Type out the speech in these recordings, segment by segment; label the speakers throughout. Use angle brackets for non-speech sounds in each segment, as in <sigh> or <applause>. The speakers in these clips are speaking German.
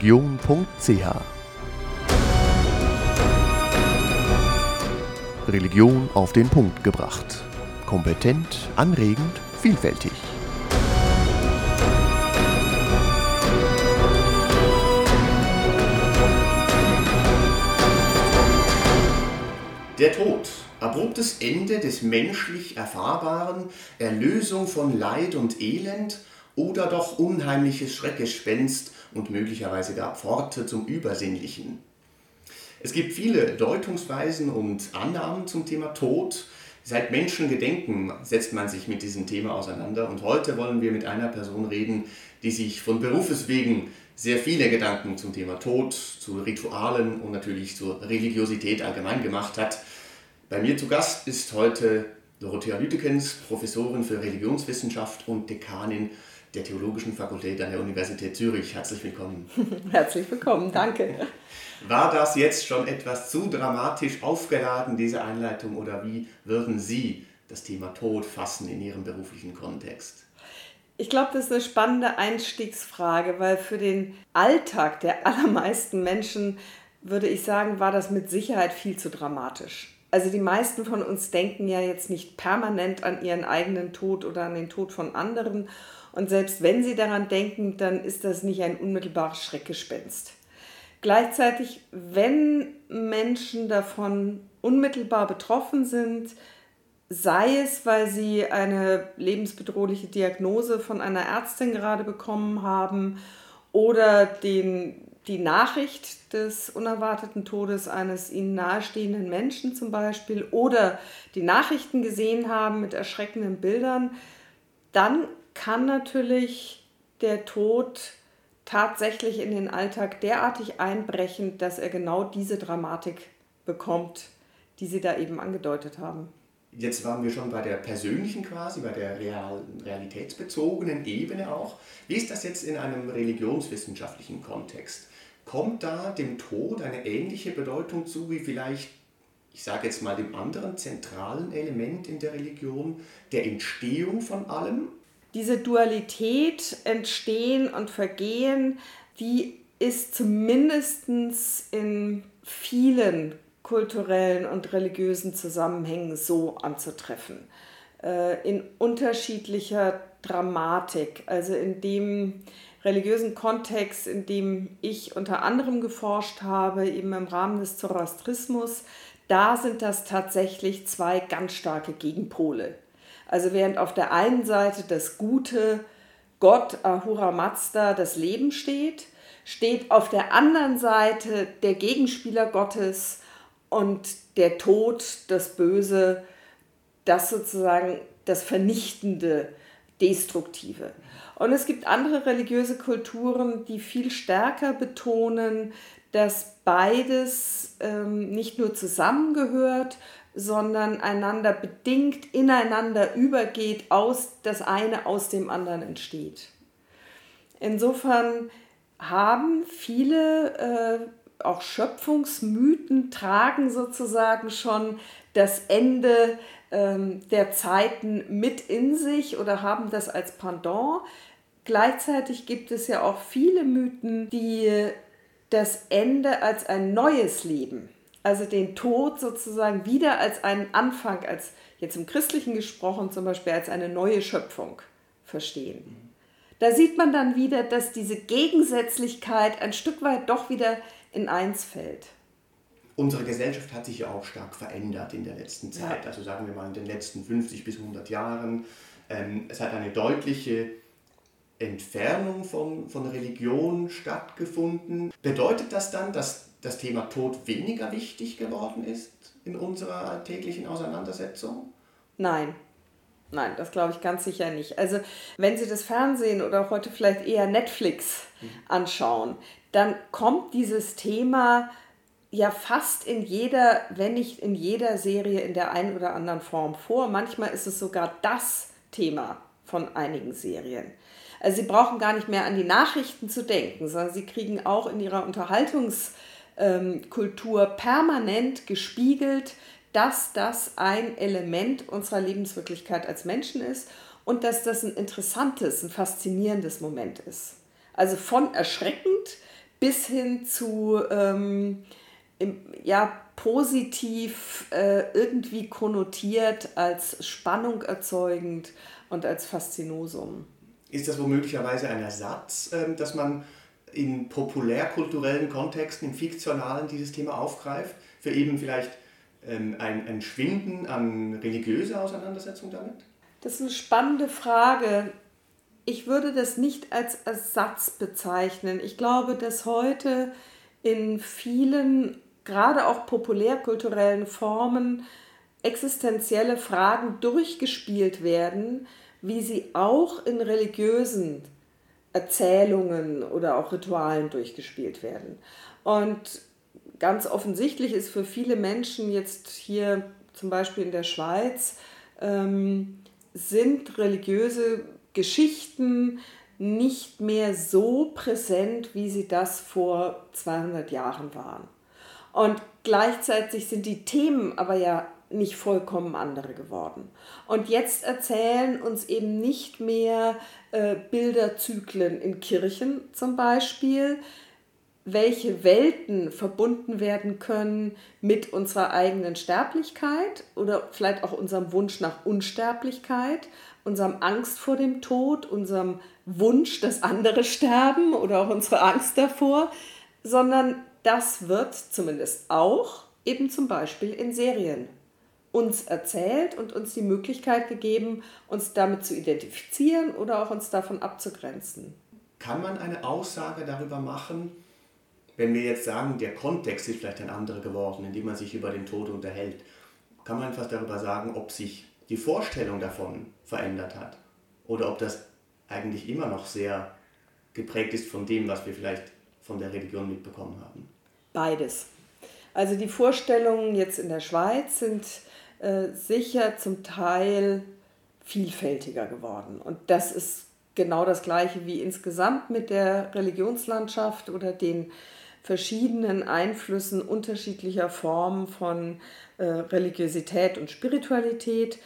Speaker 1: religion.ch Religion auf den Punkt gebracht. Kompetent, anregend, vielfältig. Der Tod, abruptes Ende des menschlich Erfahrbaren, Erlösung von Leid und Elend oder doch unheimliches Schreckgespenst und möglicherweise gar Pforte zum Übersinnlichen. Es gibt viele Deutungsweisen und Annahmen zum Thema Tod. Seit Menschengedenken setzt man sich mit diesem Thema auseinander und heute wollen wir mit einer Person reden, die sich von Berufes wegen sehr viele Gedanken zum Thema Tod, zu Ritualen und natürlich zur Religiosität allgemein gemacht hat. Bei mir zu Gast ist heute Dorothea Lütekens, Professorin für Religionswissenschaft und Dekanin der Theologischen Fakultät an der Universität Zürich. Herzlich willkommen. <laughs>
Speaker 2: Herzlich willkommen, danke.
Speaker 1: War das jetzt schon etwas zu dramatisch aufgeladen, diese Einleitung, oder wie würden Sie das Thema Tod fassen in Ihrem beruflichen Kontext?
Speaker 2: Ich glaube, das ist eine spannende Einstiegsfrage, weil für den Alltag der allermeisten Menschen, würde ich sagen, war das mit Sicherheit viel zu dramatisch. Also die meisten von uns denken ja jetzt nicht permanent an ihren eigenen Tod oder an den Tod von anderen. Und selbst wenn sie daran denken, dann ist das nicht ein unmittelbares Schreckgespenst. Gleichzeitig, wenn Menschen davon unmittelbar betroffen sind, sei es, weil sie eine lebensbedrohliche Diagnose von einer Ärztin gerade bekommen haben oder den, die Nachricht des unerwarteten Todes eines ihnen nahestehenden Menschen zum Beispiel oder die Nachrichten gesehen haben mit erschreckenden Bildern, dann kann natürlich der Tod tatsächlich in den Alltag derartig einbrechen, dass er genau diese Dramatik bekommt, die Sie da eben angedeutet haben.
Speaker 1: Jetzt waren wir schon bei der persönlichen quasi, bei der real, realitätsbezogenen Ebene auch. Wie ist das jetzt in einem religionswissenschaftlichen Kontext? Kommt da dem Tod eine ähnliche Bedeutung zu wie vielleicht, ich sage jetzt mal, dem anderen zentralen Element in der Religion, der Entstehung von allem?
Speaker 2: Diese Dualität, Entstehen und Vergehen, die ist zumindest in vielen kulturellen und religiösen Zusammenhängen so anzutreffen. Äh, in unterschiedlicher Dramatik, also in dem religiösen Kontext, in dem ich unter anderem geforscht habe, eben im Rahmen des Zoroastrismus, da sind das tatsächlich zwei ganz starke Gegenpole. Also während auf der einen Seite das gute Gott Ahura Mazda das Leben steht, steht auf der anderen Seite der Gegenspieler Gottes und der Tod, das Böse, das sozusagen das Vernichtende, Destruktive. Und es gibt andere religiöse Kulturen, die viel stärker betonen, dass beides ähm, nicht nur zusammengehört, sondern einander bedingt, ineinander übergeht, aus das eine aus dem anderen entsteht. Insofern haben viele äh, auch Schöpfungsmythen tragen sozusagen schon das Ende ähm, der Zeiten mit in sich oder haben das als Pendant. Gleichzeitig gibt es ja auch viele Mythen, die das Ende als ein neues Leben, also den Tod sozusagen wieder als einen Anfang, als jetzt im Christlichen gesprochen zum Beispiel als eine neue Schöpfung verstehen. Da sieht man dann wieder, dass diese Gegensätzlichkeit ein Stück weit doch wieder in eins fällt.
Speaker 1: Unsere Gesellschaft hat sich ja auch stark verändert in der letzten Zeit, ja. also sagen wir mal in den letzten 50 bis 100 Jahren. Ähm, es hat eine deutliche Entfernung von, von Religion stattgefunden. Bedeutet das dann, dass das Thema Tod weniger wichtig geworden ist in unserer alltäglichen Auseinandersetzung?
Speaker 2: Nein. Nein, das glaube ich ganz sicher nicht. Also wenn Sie das Fernsehen oder heute vielleicht eher Netflix mhm. anschauen, dann kommt dieses Thema ja fast in jeder, wenn nicht in jeder Serie in der einen oder anderen Form vor. Manchmal ist es sogar das Thema von einigen Serien. Also sie brauchen gar nicht mehr an die Nachrichten zu denken, sondern sie kriegen auch in ihrer Unterhaltungskultur permanent gespiegelt, dass das ein Element unserer Lebenswirklichkeit als Menschen ist und dass das ein interessantes, ein faszinierendes Moment ist. Also von erschreckend bis hin zu ähm, im, ja, positiv äh, irgendwie konnotiert als Spannung erzeugend und als Faszinosum.
Speaker 1: Ist das womöglicherweise ein Ersatz, äh, dass man in populärkulturellen Kontexten, im fiktionalen dieses Thema aufgreift, für eben vielleicht ähm, ein, ein Schwinden an religiöser Auseinandersetzung damit?
Speaker 2: Das ist eine spannende Frage. Ich würde das nicht als Ersatz bezeichnen. Ich glaube, dass heute in vielen, gerade auch populärkulturellen Formen, existenzielle Fragen durchgespielt werden, wie sie auch in religiösen Erzählungen oder auch Ritualen durchgespielt werden. Und ganz offensichtlich ist für viele Menschen jetzt hier zum Beispiel in der Schweiz, ähm, sind religiöse Geschichten nicht mehr so präsent, wie sie das vor 200 Jahren waren. Und gleichzeitig sind die Themen aber ja nicht vollkommen andere geworden. Und jetzt erzählen uns eben nicht mehr äh, Bilderzyklen in Kirchen zum Beispiel, welche Welten verbunden werden können mit unserer eigenen Sterblichkeit oder vielleicht auch unserem Wunsch nach Unsterblichkeit, unserem Angst vor dem Tod, unserem Wunsch, dass andere sterben oder auch unsere Angst davor, sondern das wird zumindest auch eben zum Beispiel in Serien uns erzählt und uns die Möglichkeit gegeben, uns damit zu identifizieren oder auch uns davon abzugrenzen.
Speaker 1: Kann man eine Aussage darüber machen, wenn wir jetzt sagen, der Kontext ist vielleicht ein anderer geworden, indem man sich über den Tod unterhält, kann man etwas darüber sagen, ob sich die Vorstellung davon verändert hat oder ob das eigentlich immer noch sehr geprägt ist von dem, was wir vielleicht von der Religion mitbekommen haben?
Speaker 2: Beides. Also die Vorstellungen jetzt in der Schweiz sind äh, sicher zum Teil vielfältiger geworden. Und das ist genau das gleiche wie insgesamt mit der Religionslandschaft oder den verschiedenen Einflüssen unterschiedlicher Formen von äh, Religiosität und Spiritualität.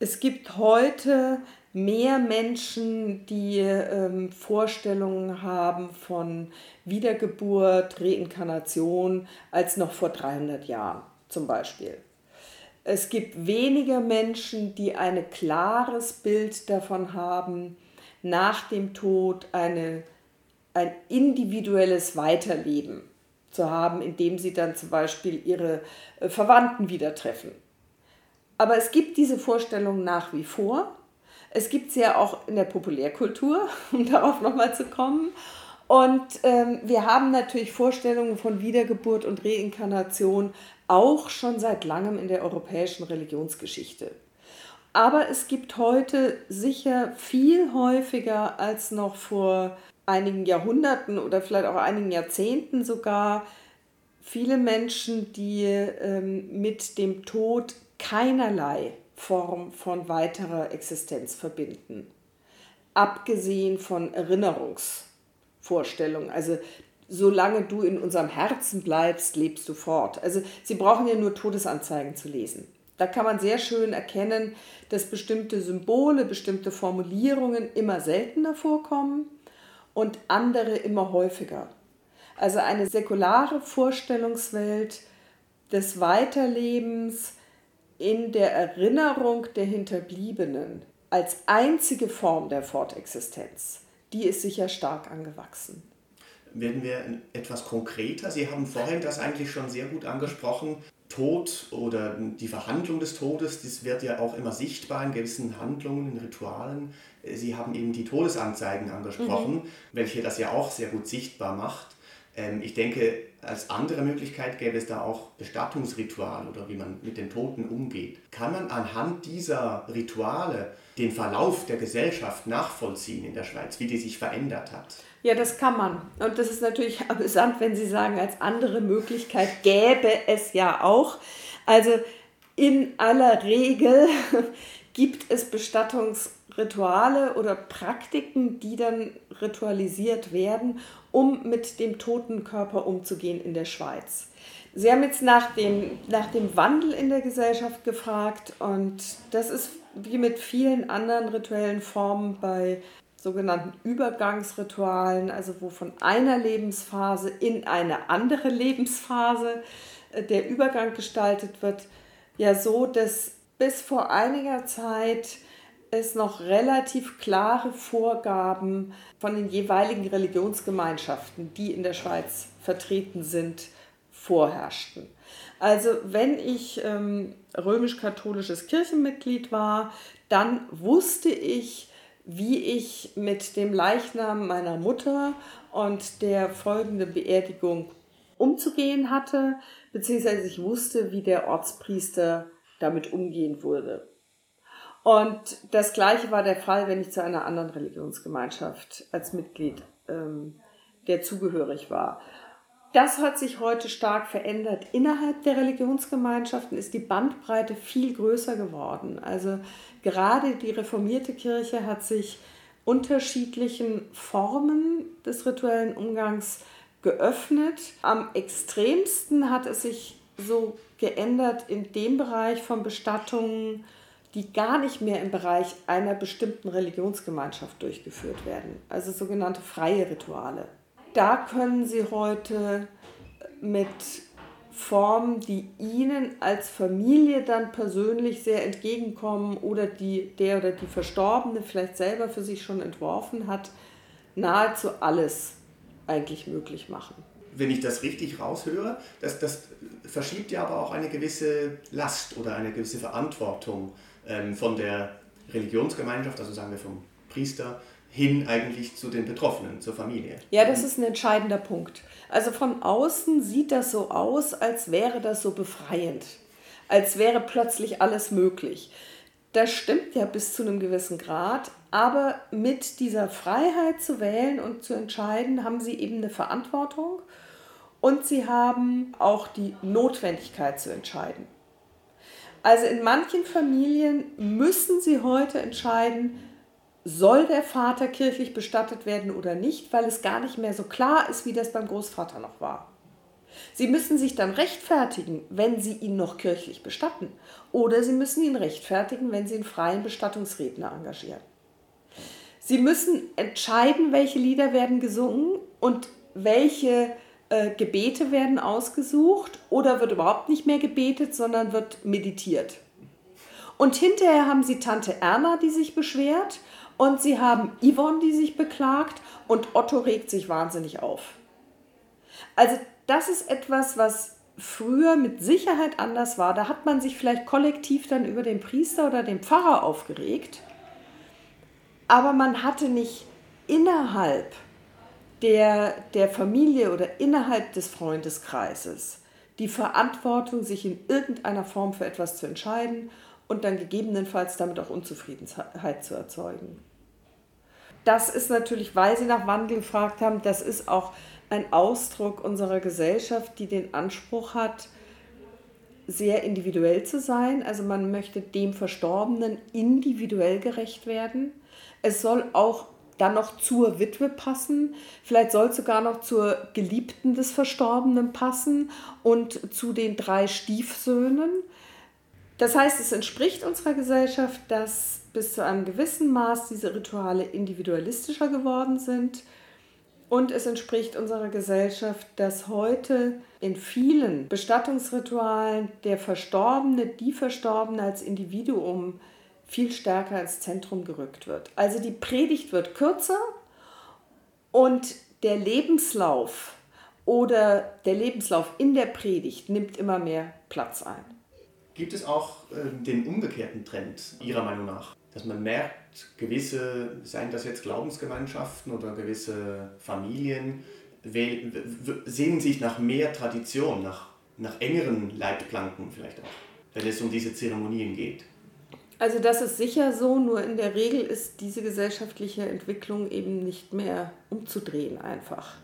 Speaker 2: Es gibt heute mehr Menschen, die ähm, Vorstellungen haben von Wiedergeburt, Reinkarnation als noch vor 300 Jahren zum Beispiel. Es gibt weniger Menschen, die ein klares Bild davon haben, nach dem Tod eine, ein individuelles Weiterleben zu haben, indem sie dann zum Beispiel ihre äh, Verwandten wieder treffen. Aber es gibt diese Vorstellung nach wie vor. Es gibt sie ja auch in der Populärkultur, <laughs> um darauf nochmal zu kommen. Und ähm, wir haben natürlich Vorstellungen von Wiedergeburt und Reinkarnation auch schon seit langem in der europäischen Religionsgeschichte. Aber es gibt heute sicher viel häufiger als noch vor einigen Jahrhunderten oder vielleicht auch einigen Jahrzehnten sogar viele Menschen, die ähm, mit dem Tod keinerlei Form von weiterer Existenz verbinden, abgesehen von Erinnerungs- Vorstellung. Also solange du in unserem Herzen bleibst, lebst du fort. Also sie brauchen ja nur Todesanzeigen zu lesen. Da kann man sehr schön erkennen, dass bestimmte Symbole, bestimmte Formulierungen immer seltener vorkommen und andere immer häufiger. Also eine säkulare Vorstellungswelt des Weiterlebens in der Erinnerung der Hinterbliebenen als einzige Form der Fortexistenz die ist sicher stark angewachsen.
Speaker 1: Werden wir etwas konkreter? Sie haben vorhin das eigentlich schon sehr gut angesprochen. Tod oder die Verhandlung des Todes, das wird ja auch immer sichtbar in gewissen Handlungen, in Ritualen. Sie haben eben die Todesanzeigen angesprochen, mhm. welche das ja auch sehr gut sichtbar macht. Ähm, ich denke, als andere Möglichkeit gäbe es da auch Bestattungsrituale oder wie man mit den Toten umgeht. Kann man anhand dieser Rituale den Verlauf der Gesellschaft nachvollziehen in der Schweiz, wie die sich verändert hat?
Speaker 2: Ja, das kann man. Und das ist natürlich <laughs> amüsant, wenn Sie sagen, als andere Möglichkeit gäbe es ja auch. Also in aller Regel <laughs> gibt es Bestattungsrituale oder Praktiken, die dann ritualisiert werden, um mit dem toten Körper umzugehen in der Schweiz. Sie haben jetzt nach dem, nach dem Wandel in der Gesellschaft gefragt und das ist wie mit vielen anderen rituellen Formen bei sogenannten Übergangsritualen, also wo von einer Lebensphase in eine andere Lebensphase äh, der Übergang gestaltet wird, ja so, dass bis vor einiger Zeit es noch relativ klare Vorgaben von den jeweiligen Religionsgemeinschaften, die in der Schweiz vertreten sind, vorherrschten. Also wenn ich ähm, römisch-katholisches Kirchenmitglied war, dann wusste ich, wie ich mit dem Leichnam meiner Mutter und der folgenden Beerdigung umzugehen hatte, beziehungsweise ich wusste, wie der Ortspriester damit umgehen würde. Und das Gleiche war der Fall, wenn ich zu einer anderen Religionsgemeinschaft als Mitglied ähm, der zugehörig war. Das hat sich heute stark verändert. Innerhalb der Religionsgemeinschaften ist die Bandbreite viel größer geworden. Also gerade die reformierte Kirche hat sich unterschiedlichen Formen des rituellen Umgangs geöffnet. Am extremsten hat es sich so geändert in dem Bereich von Bestattungen, die gar nicht mehr im Bereich einer bestimmten Religionsgemeinschaft durchgeführt werden, also sogenannte freie Rituale. Da können Sie heute mit Formen, die Ihnen als Familie dann persönlich sehr entgegenkommen oder die der oder die Verstorbene vielleicht selber für sich schon entworfen hat, nahezu alles eigentlich möglich machen.
Speaker 1: Wenn ich das richtig raushöre, das, das verschiebt ja aber auch eine gewisse Last oder eine gewisse Verantwortung ähm, von der Religionsgemeinschaft, also sagen wir vom Priester, hin eigentlich zu den Betroffenen, zur Familie.
Speaker 2: Ja, das ist ein entscheidender Punkt. Also von außen sieht das so aus, als wäre das so befreiend, als wäre plötzlich alles möglich. Das stimmt ja bis zu einem gewissen Grad, aber mit dieser Freiheit zu wählen und zu entscheiden, haben sie eben eine Verantwortung und sie haben auch die Notwendigkeit zu entscheiden. Also in manchen Familien müssen sie heute entscheiden, soll der Vater kirchlich bestattet werden oder nicht, weil es gar nicht mehr so klar ist, wie das beim Großvater noch war. Sie müssen sich dann rechtfertigen, wenn Sie ihn noch kirchlich bestatten. Oder Sie müssen ihn rechtfertigen, wenn Sie einen freien Bestattungsredner engagieren. Sie müssen entscheiden, welche Lieder werden gesungen und welche äh, Gebete werden ausgesucht oder wird überhaupt nicht mehr gebetet, sondern wird meditiert. Und hinterher haben Sie Tante Erna, die sich beschwert und Sie haben Yvonne, die sich beklagt und Otto regt sich wahnsinnig auf. Also das ist etwas, was früher mit Sicherheit anders war. Da hat man sich vielleicht kollektiv dann über den Priester oder den Pfarrer aufgeregt, aber man hatte nicht innerhalb der, der Familie oder innerhalb des Freundeskreises die Verantwortung, sich in irgendeiner Form für etwas zu entscheiden und dann gegebenenfalls damit auch Unzufriedenheit zu erzeugen. Das ist natürlich, weil Sie nach Wandel gefragt haben, das ist auch ein Ausdruck unserer Gesellschaft, die den Anspruch hat, sehr individuell zu sein. Also man möchte dem Verstorbenen individuell gerecht werden. Es soll auch dann noch zur Witwe passen. Vielleicht soll es sogar noch zur Geliebten des Verstorbenen passen und zu den drei Stiefsöhnen. Das heißt, es entspricht unserer Gesellschaft, dass bis zu einem gewissen Maß diese Rituale individualistischer geworden sind. Und es entspricht unserer Gesellschaft, dass heute in vielen Bestattungsritualen der Verstorbene, die Verstorbene als Individuum viel stärker ins Zentrum gerückt wird. Also die Predigt wird kürzer und der Lebenslauf oder der Lebenslauf in der Predigt nimmt immer mehr Platz ein.
Speaker 1: Gibt es auch äh, den umgekehrten Trend Ihrer Meinung nach, dass man merkt, gewisse, seien das jetzt Glaubensgemeinschaften oder gewisse Familien, sehnen sich nach mehr Tradition, nach, nach engeren Leitplanken vielleicht auch, wenn es um diese Zeremonien geht?
Speaker 2: Also das ist sicher so, nur in der Regel ist diese gesellschaftliche Entwicklung eben nicht mehr umzudrehen einfach.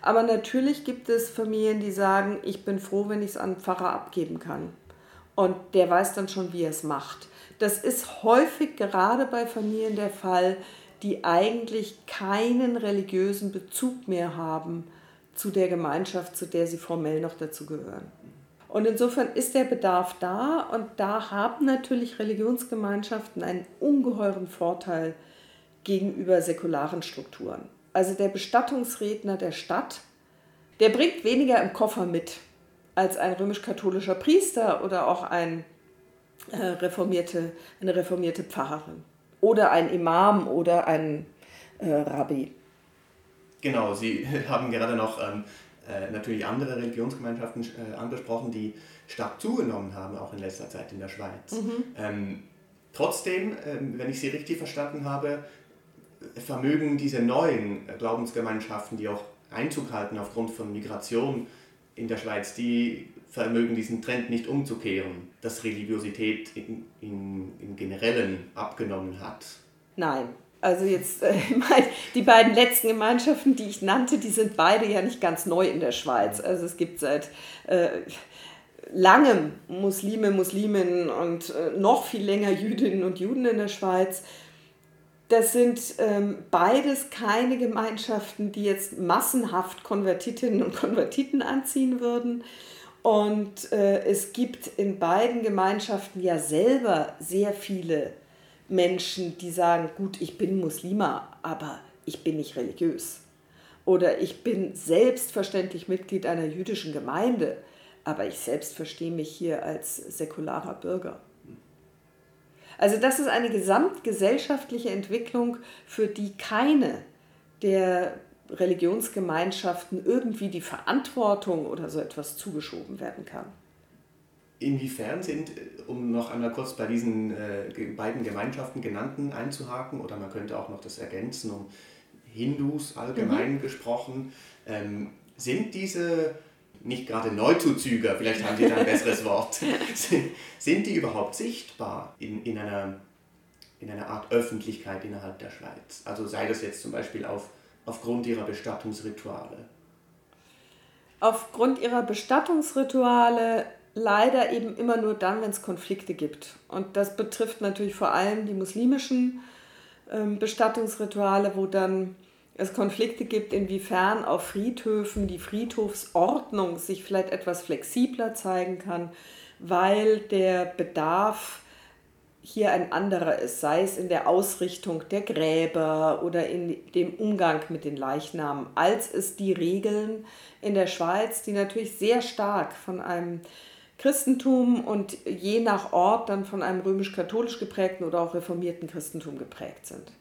Speaker 2: Aber natürlich gibt es Familien, die sagen, ich bin froh, wenn ich es an Pfarrer abgeben kann. Und der weiß dann schon, wie er es macht. Das ist häufig gerade bei Familien der Fall, die eigentlich keinen religiösen Bezug mehr haben zu der Gemeinschaft, zu der sie formell noch dazugehören. Und insofern ist der Bedarf da und da haben natürlich Religionsgemeinschaften einen ungeheuren Vorteil gegenüber säkularen Strukturen. Also der Bestattungsredner der Stadt, der bringt weniger im Koffer mit als ein römisch-katholischer Priester oder auch ein, äh, reformierte, eine reformierte Pfarrerin oder ein Imam oder ein äh, Rabbi.
Speaker 1: Genau, Sie <laughs> haben gerade noch ähm, äh, natürlich andere Religionsgemeinschaften äh, angesprochen, die stark zugenommen haben, auch in letzter Zeit in der Schweiz. Mhm. Ähm, trotzdem, ähm, wenn ich Sie richtig verstanden habe, vermögen diese neuen Glaubensgemeinschaften, die auch Einzug halten aufgrund von Migration in der Schweiz, die vermögen diesen Trend nicht umzukehren, dass Religiosität im Generellen abgenommen hat.
Speaker 2: Nein, also jetzt, äh, <laughs> die beiden letzten Gemeinschaften, die ich nannte, die sind beide ja nicht ganz neu in der Schweiz. Also es gibt seit äh, langem Muslime, Musliminnen und äh, noch viel länger Jüdinnen und Juden in der Schweiz. Das sind ähm, beides keine Gemeinschaften, die jetzt massenhaft Konvertitinnen und Konvertiten anziehen würden. Und äh, es gibt in beiden Gemeinschaften ja selber sehr viele Menschen, die sagen, gut, ich bin Muslima, aber ich bin nicht religiös. Oder ich bin selbstverständlich Mitglied einer jüdischen Gemeinde, aber ich selbst verstehe mich hier als säkularer Bürger. Also das ist eine gesamtgesellschaftliche Entwicklung, für die keine der Religionsgemeinschaften irgendwie die Verantwortung oder so etwas zugeschoben werden kann.
Speaker 1: Inwiefern sind, um noch einmal kurz bei diesen äh, beiden Gemeinschaften genannten einzuhaken, oder man könnte auch noch das ergänzen, um Hindus allgemein mhm. gesprochen, ähm, sind diese nicht gerade Neuzuzüger, vielleicht haben Sie da ein <laughs> besseres Wort, sind, sind die überhaupt sichtbar in, in, einer, in einer Art Öffentlichkeit innerhalb der Schweiz? Also sei das jetzt zum Beispiel auf, aufgrund ihrer Bestattungsrituale.
Speaker 2: Aufgrund ihrer Bestattungsrituale leider eben immer nur dann, wenn es Konflikte gibt. Und das betrifft natürlich vor allem die muslimischen ähm, Bestattungsrituale, wo dann es Konflikte gibt, inwiefern auf Friedhöfen die Friedhofsordnung sich vielleicht etwas flexibler zeigen kann, weil der Bedarf hier ein anderer ist, sei es in der Ausrichtung der Gräber oder in dem Umgang mit den Leichnamen, als es die Regeln in der Schweiz, die natürlich sehr stark von einem Christentum und je nach Ort dann von einem römisch-katholisch geprägten oder auch reformierten Christentum geprägt sind.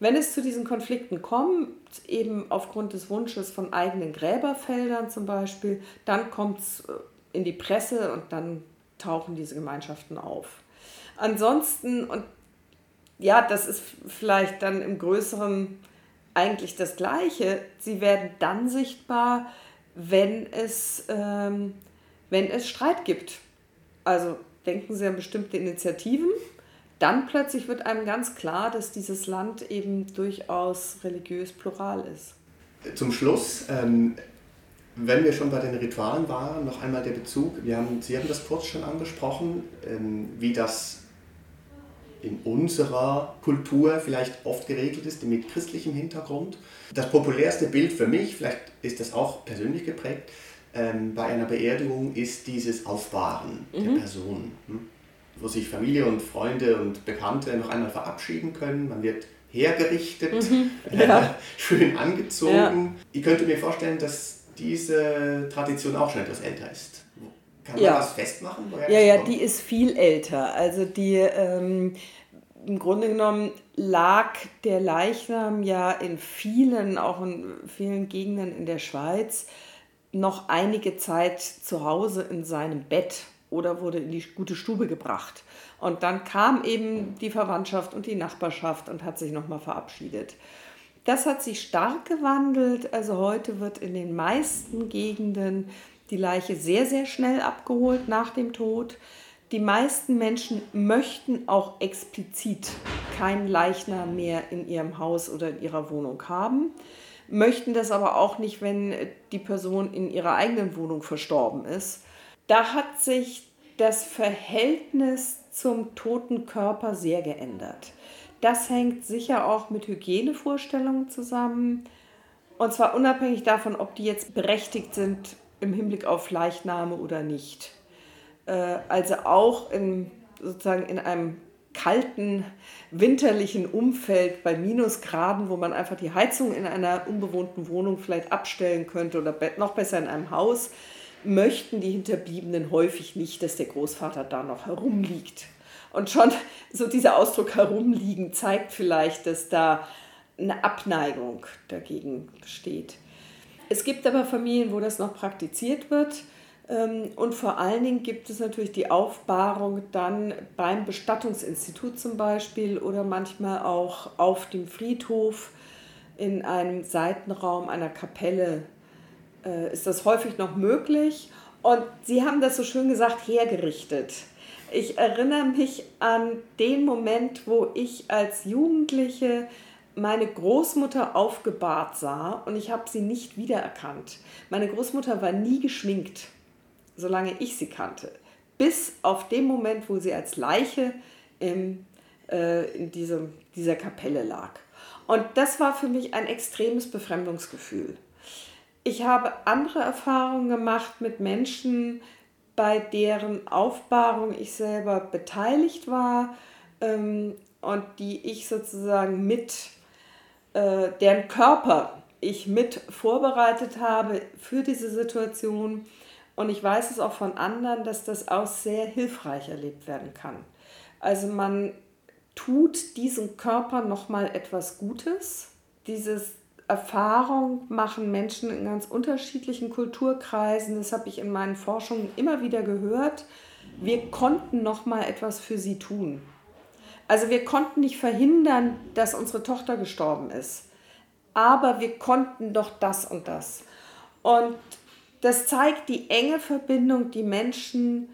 Speaker 2: Wenn es zu diesen Konflikten kommt, eben aufgrund des Wunsches von eigenen Gräberfeldern zum Beispiel, dann kommt es äh, in die Presse und dann tauchen diese Gemeinschaften auf. Ansonsten, und ja, das ist vielleicht dann im Größeren eigentlich das Gleiche, sie werden dann sichtbar, wenn es ähm, wenn es Streit gibt. Also denken Sie an bestimmte Initiativen, dann plötzlich wird einem ganz klar, dass dieses Land eben durchaus religiös plural ist.
Speaker 1: Zum Schluss, ähm, wenn wir schon bei den Ritualen waren, noch einmal der Bezug. Wir haben, Sie haben das kurz schon angesprochen, ähm, wie das in unserer Kultur vielleicht oft geregelt ist, mit christlichem Hintergrund. Das populärste Bild für mich, vielleicht ist das auch persönlich geprägt, ähm, bei einer Beerdigung ist dieses Aufbahren mhm. der Person, hm? wo sich Familie und Freunde und Bekannte noch einmal verabschieden können. Man wird hergerichtet, mhm. <laughs> ja. äh, schön angezogen. Ja. Ich könnte mir vorstellen, dass diese Tradition auch schon etwas älter ist. Kann man ja. das festmachen?
Speaker 2: ja, ja, kommt? die ist viel älter. Also die ähm, im Grunde genommen lag der Leichnam ja in vielen, auch in vielen Gegenden in der Schweiz, noch einige Zeit zu Hause in seinem Bett oder wurde in die gute Stube gebracht. Und dann kam eben die Verwandtschaft und die Nachbarschaft und hat sich nochmal verabschiedet. Das hat sich stark gewandelt. Also heute wird in den meisten Gegenden die Leiche sehr, sehr schnell abgeholt nach dem Tod. Die meisten Menschen möchten auch explizit keinen Leichnam mehr in ihrem Haus oder in ihrer Wohnung haben möchten das aber auch nicht, wenn die Person in ihrer eigenen Wohnung verstorben ist. Da hat sich das Verhältnis zum toten Körper sehr geändert. Das hängt sicher auch mit Hygienevorstellungen zusammen. Und zwar unabhängig davon, ob die jetzt berechtigt sind im Hinblick auf Leichname oder nicht. Äh, also auch in, sozusagen in einem kalten, winterlichen Umfeld bei Minusgraden, wo man einfach die Heizung in einer unbewohnten Wohnung vielleicht abstellen könnte oder noch besser in einem Haus, möchten die Hinterbliebenen häufig nicht, dass der Großvater da noch herumliegt. Und schon so dieser Ausdruck herumliegen zeigt vielleicht, dass da eine Abneigung dagegen besteht. Es gibt aber Familien, wo das noch praktiziert wird. Ähm, und vor allen Dingen gibt es natürlich die Aufbahrung dann beim Bestattungsinstitut zum Beispiel oder manchmal auch auf dem Friedhof in einem Seitenraum einer Kapelle äh, ist das häufig noch möglich. Und Sie haben das so schön gesagt, hergerichtet. Ich erinnere mich an den Moment, wo ich als Jugendliche meine Großmutter aufgebahrt sah und ich habe sie nicht wiedererkannt. Meine Großmutter war nie geschminkt, solange ich sie kannte. Bis auf den Moment, wo sie als Leiche im, äh, in diesem, dieser Kapelle lag. Und das war für mich ein extremes Befremdungsgefühl. Ich habe andere Erfahrungen gemacht mit Menschen, bei deren Aufbahrung ich selber beteiligt war ähm, und die ich sozusagen mit äh, deren Körper ich mit vorbereitet habe für diese Situation. Und ich weiß es auch von anderen, dass das auch sehr hilfreich erlebt werden kann. Also man tut diesem Körper nochmal etwas Gutes. Diese Erfahrung machen Menschen in ganz unterschiedlichen Kulturkreisen. Das habe ich in meinen Forschungen immer wieder gehört. Wir konnten nochmal etwas für sie tun. Also wir konnten nicht verhindern, dass unsere Tochter gestorben ist. Aber wir konnten doch das und das. Und das zeigt die enge Verbindung, die Menschen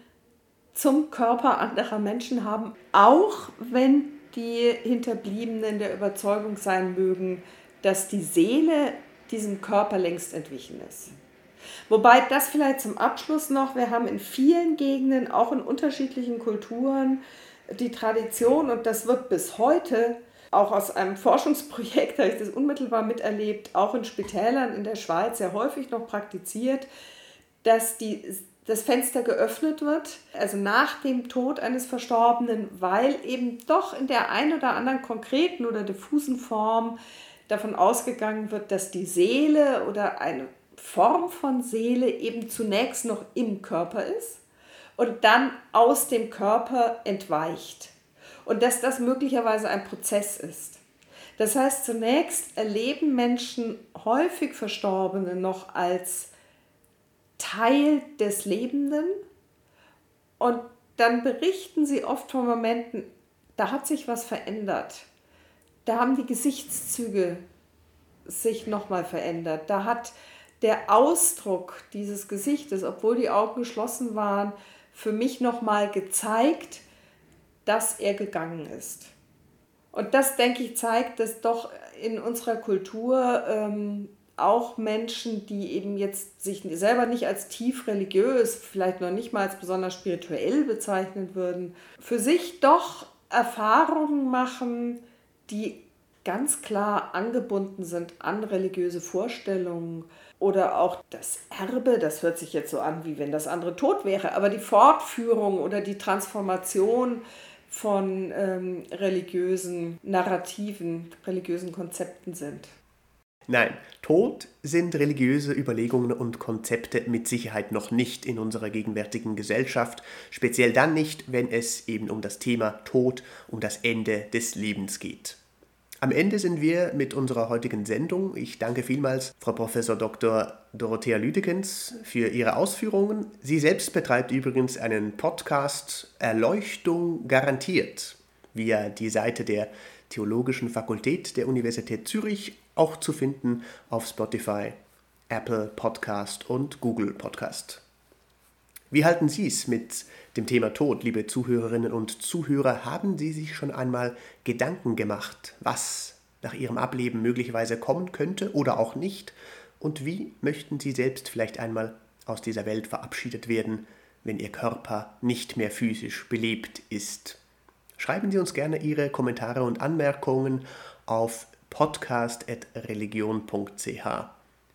Speaker 2: zum Körper anderer Menschen haben, auch wenn die Hinterbliebenen der Überzeugung sein mögen, dass die Seele diesem Körper längst entwichen ist. Wobei das vielleicht zum Abschluss noch, wir haben in vielen Gegenden, auch in unterschiedlichen Kulturen, die Tradition, und das wird bis heute auch aus einem Forschungsprojekt, <laughs> habe ich das unmittelbar miterlebt, auch in Spitälern in der Schweiz sehr häufig noch praktiziert, dass die, das Fenster geöffnet wird, also nach dem Tod eines Verstorbenen, weil eben doch in der einen oder anderen konkreten oder diffusen Form davon ausgegangen wird, dass die Seele oder eine Form von Seele eben zunächst noch im Körper ist und dann aus dem Körper entweicht. Und dass das möglicherweise ein Prozess ist. Das heißt, zunächst erleben Menschen häufig Verstorbene noch als Teil des Lebenden und dann berichten sie oft von Momenten, da hat sich was verändert. Da haben die Gesichtszüge sich nochmal verändert. Da hat der Ausdruck dieses Gesichtes, obwohl die Augen geschlossen waren, für mich nochmal gezeigt, dass er gegangen ist. Und das, denke ich, zeigt, dass doch in unserer Kultur ähm, auch Menschen, die eben jetzt sich selber nicht als tief religiös, vielleicht noch nicht mal als besonders spirituell bezeichnen würden, für sich doch Erfahrungen machen, die ganz klar angebunden sind an religiöse Vorstellungen, oder auch das Erbe, das hört sich jetzt so an, wie wenn das andere tot wäre, aber die Fortführung oder die Transformation von ähm, religiösen Narrativen, religiösen Konzepten sind.
Speaker 1: Nein, Tod sind religiöse Überlegungen und Konzepte mit Sicherheit noch nicht in unserer gegenwärtigen Gesellschaft, speziell dann nicht, wenn es eben um das Thema Tod, um das Ende des Lebens geht. Am Ende sind wir mit unserer heutigen Sendung. Ich danke vielmals Frau Prof. Dr. Dorothea Lüdekens für ihre Ausführungen. Sie selbst betreibt übrigens einen Podcast Erleuchtung garantiert via die Seite der Theologischen Fakultät der Universität Zürich, auch zu finden auf Spotify, Apple Podcast und Google Podcast. Wie halten Sie es mit dem Thema Tod, liebe Zuhörerinnen und Zuhörer? Haben Sie sich schon einmal Gedanken gemacht, was nach Ihrem Ableben möglicherweise kommen könnte oder auch nicht? Und wie möchten Sie selbst vielleicht einmal aus dieser Welt verabschiedet werden, wenn Ihr Körper nicht mehr physisch belebt ist? Schreiben Sie uns gerne Ihre Kommentare und Anmerkungen auf podcast.religion.ch.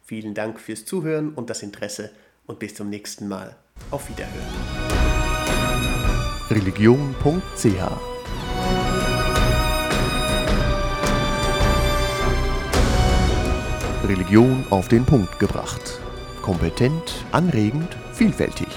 Speaker 1: Vielen Dank fürs Zuhören und das Interesse und bis zum nächsten Mal. Auf Wiederhören
Speaker 3: religion.ch
Speaker 4: Religion auf den Punkt gebracht. Kompetent, anregend, vielfältig.